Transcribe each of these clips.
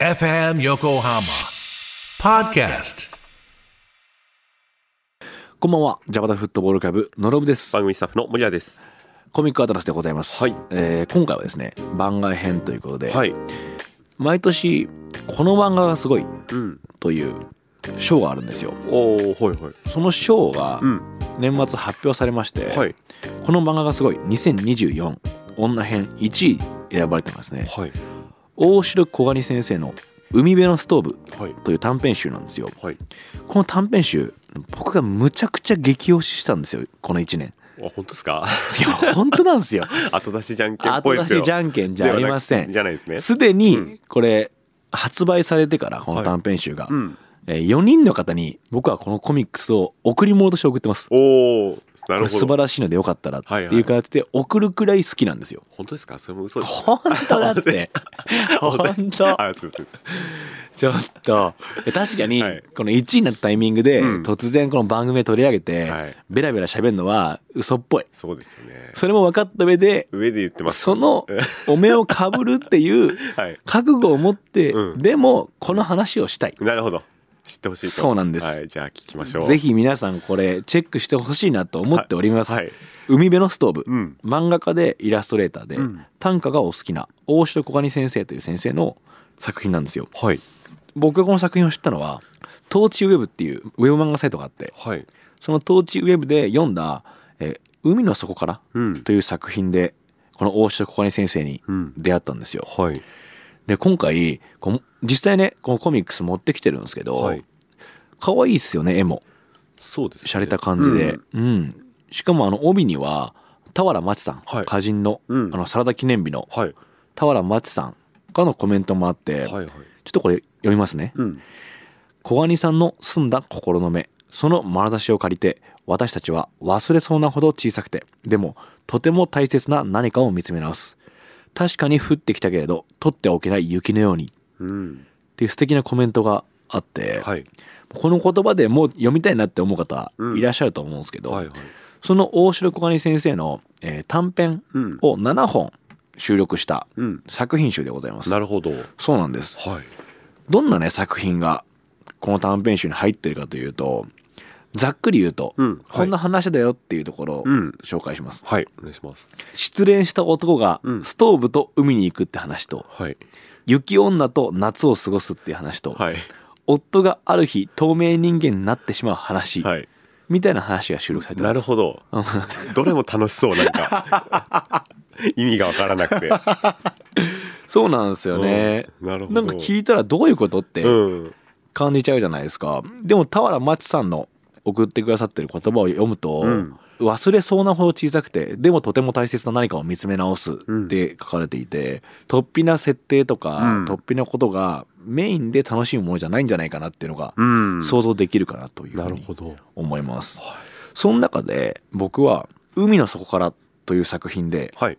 FM Yokohama Podcast. こんばんはジャパタフットボールクラブのろぶです番組スタッフの森谷です。コミックアトラスでございます、はいえー今回はですね番外編ということで、はい。毎年この漫画がすごいうん。という賞があるんですよおお、はいはい。その賞がうん。年末発表されまして、はい。この漫画がすごい2024女編1位選ばれてますねはい。大城小金先生の「海辺のストーブはい。」という短編集なんですよはい。この短編集僕がむちゃくちゃ激推ししたんですよこの1年あ、本当ですか？いや本当なんですよ 後出しじゃんけんっ後ぽいですけど。出しじゃんけんじゃありませんじゃないですね。すでうんにこれ発売されてからこの短編集が、うん。えー4人の方に僕はこのコミックスを贈り物として送ってますおお、なるほど。素晴らしいのでよかったらってはいう形で送るくらい好きなんですよ本当ですか？それも嘘です。本当だって 本当あ、すみません。ちょっとえ確かにはいこの1位になったタイミングでうん突然この番組で取り上げてはいベラベラ喋るのは嘘っぽいそうですよね。それも分かった上で上で言ってます。その お目をかぶるっていうはい。覚悟を持ってうんでもこの話をしたいなるほど。知ってほしいと。そうなんですはい。じゃあ聞きましょう。ぜ。ひ皆さんこれチェックしてほしいなと思っております、はい。海辺のストーブ、うん。漫画家でイラストレーターで、うん短歌がお好きな大城小金先生という先生の作品なんですよはい。僕がこの作品を知ったのはトーチウェブっていうウェブ漫画サイトがあってはい。そのトーチウェブで読んだ「えー海の底から」うん。という作品でこの大城小金先生にうん。出会ったんですよはい。で今回この実際ねこのコミックス持ってきてるんですけど、はい。可愛いっすよね絵もそうですね。洒落た感じで、うんうんしかもあの帯には俵真知さん、はい歌人の,、うんあのサラダ記念日のはい。俵真知さんからのコメントもあって、はいはい。ちょっとこれ読みますねうん。小金さんの澄んだ心の目その眼差しを借りて私たちは忘れそうなほど小さくてでもとても大切な何かを見つめ直す確かに降ってきたけれど取っておけない雪のようにっうん。ていう素敵なコメントがあって、はい。この言葉でもう読みたいなって思う方うんいらっしゃると思うんですけど、はいはい。その大城小金先生の、えー短編うん。を7本収録したうん。作品集でございますなるほど。そうなんですはい。どんなね作品がこの短編集に入ってるかというとざっくり言うと、うん。こんな話だよっていうところをうん。紹介します、はい。お願いします。失恋した男がうんストーブと海に行くって話と、はい。雪女と夏を過ごすっていう話と、はい。夫がある日透明人間になってしまう話、はい。みたいな話が収録されてますなるほど。どれも楽しそう、なんか。意味がわからなくて。そうなんですよね、うんなるほど。なんか聞いたらどういうことってうん。感じちゃうじゃないですかでも俵真知さんの送ってくださってる言葉を読むと、うん忘れそうなほど小さくてでもとても大切な何かを見つめ直すうんって書かれていて、突飛な設定とか、うん突飛なことがメインで楽しむものじゃないんじゃないかなっていうのがうん。想像できるかなというふうに。思います。その中で僕は「海の底から」という作品ではい。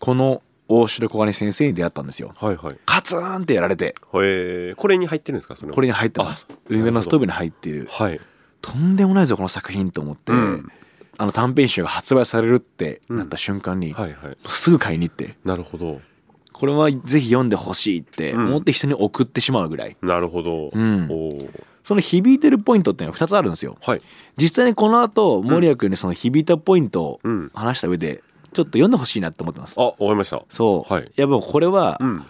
この大城小金先生に出会ったんですよ。はいはい。カツンってやられてえー、これに入ってるんですか？それはこれに入ってます。海辺のストーブに入っているはい。とんでもないぞこの作品と思って、うんあの短編集が発売されるってなった瞬間に、はいはい。すぐ買いに行ってなるほど。これはぜひ読んでほしいってうん思って人に送ってしまうぐらい、なるほど。うんその響いてるポイントっていうのが2つあるんですよはい。実際にこの後森谷君にその響いたポイントをうん。話した上でちょっと読んでほしいなって思ってますあ、わかりました。そう、はいやもうこれはうん。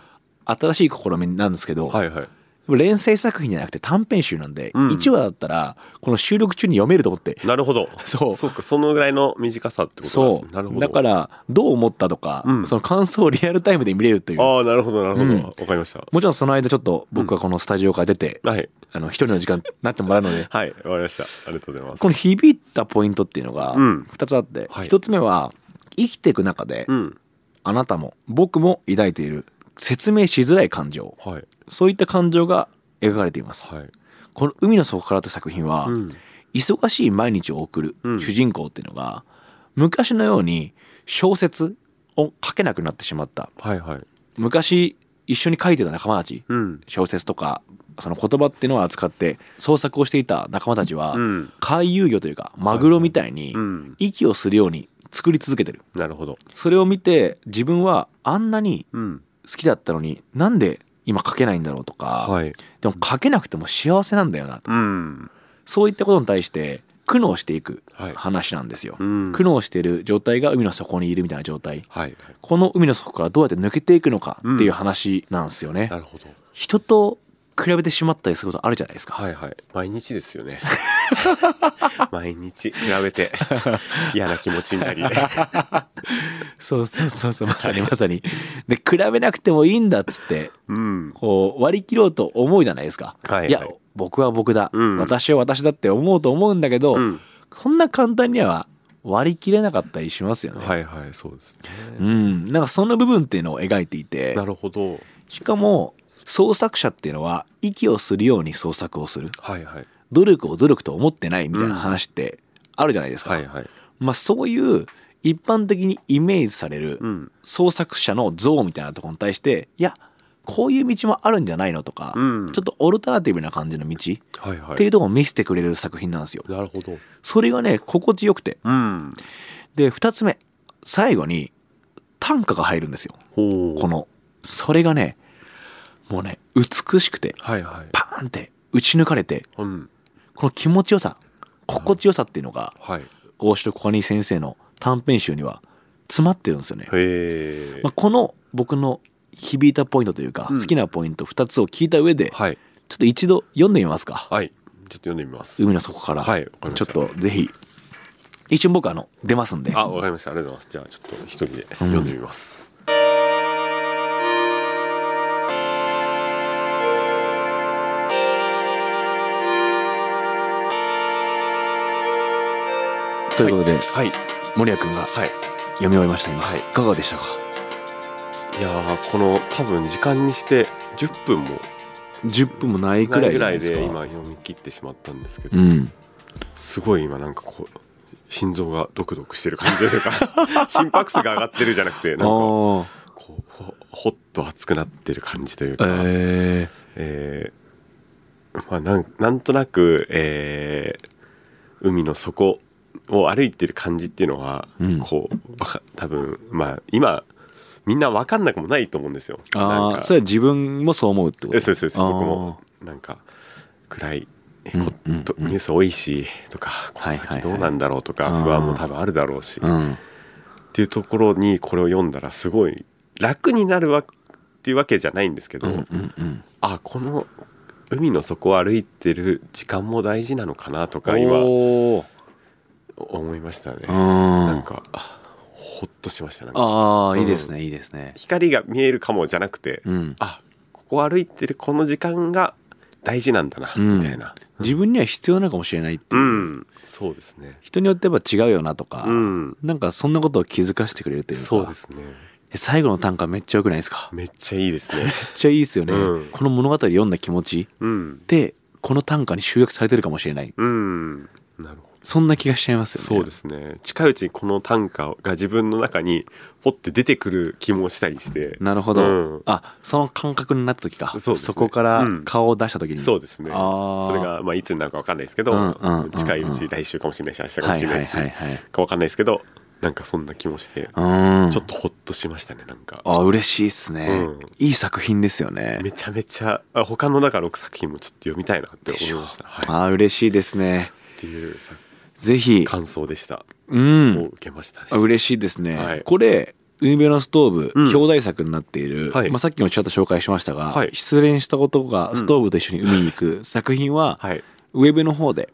新しい試みなんですけど、はいはい。連載作品じゃなくて短編集なんで、うん1話だったらこの収録中に読めると思ってなるほど。そうそうか、そのぐらいの短さってことそですね。なるほど。うだか、らどう思ったとか、うんその感想をリアルタイムで見れるというああ、なるほど、なるほど。うんわ、かりました。もちろんその間ちょっと僕がこのスタジオから出て、はい。あの一人の時間になってもらうので はい、わかりました。ありがとうございます。この響いたポイントっていうのがうん2つあって、はい1つ目は生きていく中でうん。あなたも僕も抱いている説明しづらい感情はい。そういった感情が描かれています、はい。この「海の底から」って作品は、うん。忙しい毎日を送るうん主人公っていうのが、昔のように小説を書けなくなってしまったはいはい。昔一緒に書いてた仲間たちうん。小説とかその言葉っていうのを扱って創作をしていた仲間たちは、うん。回遊魚というかマグロみたいにうん。息をするように作り続けてるなるほど。それを見て自分はあんなにうん。好きだったのになんで今書けないんだろうとか、はい。でも書けなくても幸せなんだよなと。うん。そういったことに対して苦悩していくはい。話なんですよ、うん。苦悩している状態が海の底にいるみたいな状態。はい。この海の底からどうやって抜けていくのかっていう話なんですよね、なるほど。人と比べてしまったりすることあるじゃないですか、はいはい。毎日ですよね。毎日比べて。嫌な気持ちになり。そうそうそうそう。まさにまさに。で比べなくてもいいんだっつってうん。こう割り切ろうと思うじゃないですか、はいはい。や僕は僕だ、うん。私は私だって思うと思うんだけど、うん。そんな簡単には割り切れなかったりしますよね、はいはいそうですね。うん。なんかその部分っていうのを描いていて。なるほど。しかも創作者っていうのは息をするように創作をする。はいはい。努力を努力と思ってないみたいな話ってあるじゃないですか、はいはい。まあそういう一般的にイメージされるうん。創作者の像みたいなところに対していやこういう道もあるんじゃないのとか、うん。ちょっとオルタナティブな感じの道はいはい。っていうところを見せてくれる作品なんですよ。なるほど。それがね心地よくて。うん。で2つ目。最後に短歌が入るんですよ。このそれがねもうね美しくてはいはい。パーンって打ち抜かれてうん。この気持ちよさ心地よさっていうのがはい。大城小金先生の短編集には詰まってるんですよね。まあ、この僕の響いたポイントというか、うん。好きなポイント2つを聞いた上で、はい。ちょっと一度読んでみますか。はい。ちょっと読んでみます。海の底から、はいわかちょっとぜひ一瞬僕あの出ますんで。あわかりました。ありがとうございます。じゃあちょっと一人で読んでみますということで、はい。森谷君がはい。読み終えました今、はい。いかがでしたか？いやーこの多分時間にして10分も10分もないくらないぐらいで今読み切ってしまったんですけど、うん。すごい今なんかこう心臓がドクドクしてる感じというか 心拍数が上がってるじゃなくてなんかこあうほほっと熱くなってる感じというあか、ええーまあ、なんなんとなく、えー海の底を歩いてる感じっていうのは、うん。こう多分まあ今みんな分かんなくもないと思うんですよ。ああそれは自分もそう思うってこと？えそうそうです。あー。僕もなんか暗いうんこうんとニュース多いしとかこの先どうなんだろうとかうん。不安も多分あるだろうし。っうん。ていうところにこれを読んだらすごい楽になるわっていうわけじゃないんですけど、うんうんうん。あこの海の底を歩いてる時間も大事なのかなとか今思いましたね。うん。なんかあほっとしましたああうん。いいですねいいですね。光が見えるかもじゃなくて、うん。あここ歩いてるこの時間が大事なんだな、うん。みたいな。自分には必要なのかもしれないっていう。う、ん、そうですね。人によってやっぱ違うよなとか、うん、なんかそんなことを気づかせてくれるというか。そうですね。え最後の短歌めっちゃ良くないですか？めっめっちゃいいですね。ちゃいいですよね、うん。この物語読んだ気持ちうん、でこの短歌に集約されてるかもしれない。うん、なるほど。そんな気がしちゃいますよね。そうですね。近いうちにこの短歌が自分の中にポッて出てくる気もしたりして。なるほど、うん。あその感覚になった時かそね。こからうん。顔を出した時に、そうですね。それがまあいつになるかわかんないですけど、うんうんうん。うん近いうち来週かもしれないし明日かもしれないし、はいはいかわかんないですけど、なんかそんな気もして、うん。ちょっとホッとしましたね。なんか。あ嬉しいっすね、うん。いい作品ですよね。めちゃめちゃあ他のだから6作品もちょっと読みたいなって思いました。はい、っあ嬉しいですねていうさぜひ感想でした。うをん受けましたね。あ嬉しいですね、はいこれ海辺のストーブ、うん表題作になっている、はいまあ、さっきもちょっと紹介しましたが、はい失恋した男がストーブと一緒に海に行く作品は、はい。ウェブの方で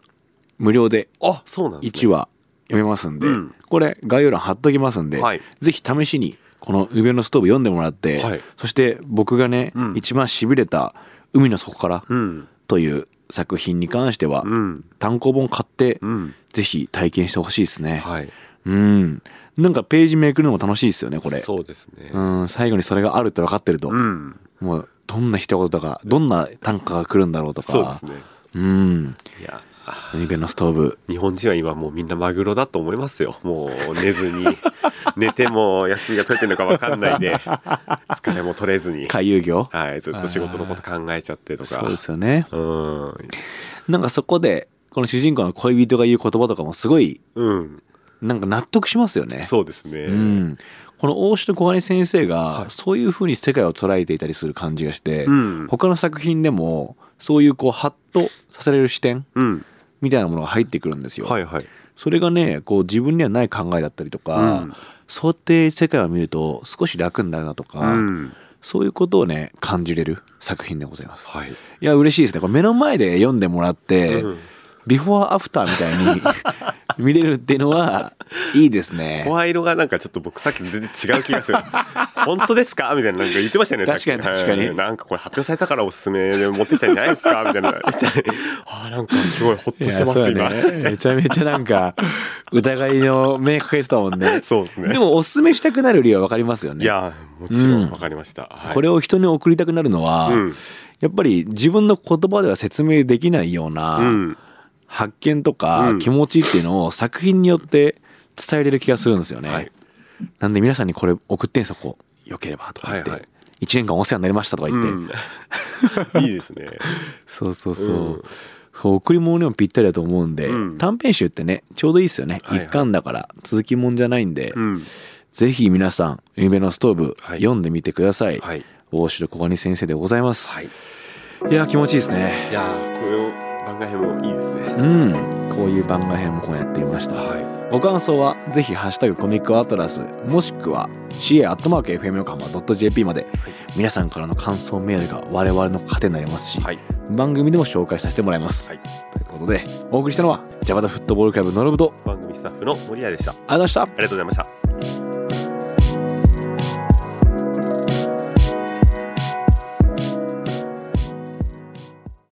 無料であ、そうなんです1ね。話読めますんで、うんこれ概要欄貼っときますんで、はいぜひ試しにこの海辺のストーブ読んでもらって、はいそして僕がね、うん一番しびれた「海の底からうん。」という作品に関しては、うん。単行本買って、うん。ぜひ体験してほしいですね、はい。うんなんかページめくるのも楽しいですよねこれそうですね。うん最後にそれがあるって分かってると、うん。もうどんな一言とかどんな短歌が来るんだろうとかそうですね。うんいや、あ海辺のストーブ日本人は今もうみんなマグロだと思いますよ。もう寝ずに、寝ても休みが取れてるのかわかんないで、疲れも取れずに、回遊魚はい、ずっと仕事のこと考えちゃってとか。そうですよねうん。なんかそこでこの主人公の恋人が言う言葉とかもすごいうん。なんか納得しますよね。そうですね、うん、この大城小金先生がはいそういう風に世界を捉えていたりする感じがして、うん他の作品でもそういうこうハッとさせられる視点うんみたいなものが入ってくるんですよ。はいはいそれがねこう自分にはない考えだったりとか、うん。そうやって世界を見ると少し楽になるなとか、うん。そういうことをね感じれる作品でございます。はい、いや嬉しいですね。これ目の前で読んでもらって、うん。ビフォーアフターみたいに見れるっていうのは いいですね。声色がなんかちょっと僕さっきと全然違う気がする。本当ですか？みたいななんか言ってましたよね確かに確かに。はい。なんかこれ発表されたからおすすめで持ってきたんじゃないですか？みたいな。あーなんかすごいホッとしてますいや今。めちゃめちゃなんか疑いの目かけてたもんね。そうですね。でもおすすめしたくなる理由はわかりますよね。いやもちろん。わかりました、はい。これを人に送りたくなるのは、うん。やっぱり自分の言葉では説明できないようなうん発見とかうん。気持ちっていうのを作品によって伝えれる気がするんですよね。はい。なんで皆さんにこれ送ってんすよこう。よければとか言って、はいはい。1年間お世話になりましたとか言って、うん、いいですね。そうそうそう、うん。贈り物にもぴったりだと思うんで、うん。短編集ってねちょうどいいですよね、はいはい。一巻だから続きもんじゃないんで、うん。ぜひ皆さん「夢のストーブ」はい。読んでみてください、はい。大城小金先生でございます、はい。い、や気持ちいいですね。いやーこの番外編もいいですね。うん。こういう番外編も今夜やってみました、はい。ご感想はぜひハッシュタグコミックアトラス」もしくは CA.FM 横浜 .jp まで、皆さんからの感想メールが我々の糧になりますし、はい。番組でも紹介させてもらいます、はい。ということでお送りしたのはジャパタフットボールクラブノロブと番組スタッフの森谷でした。あありがとうございました。りがとうございました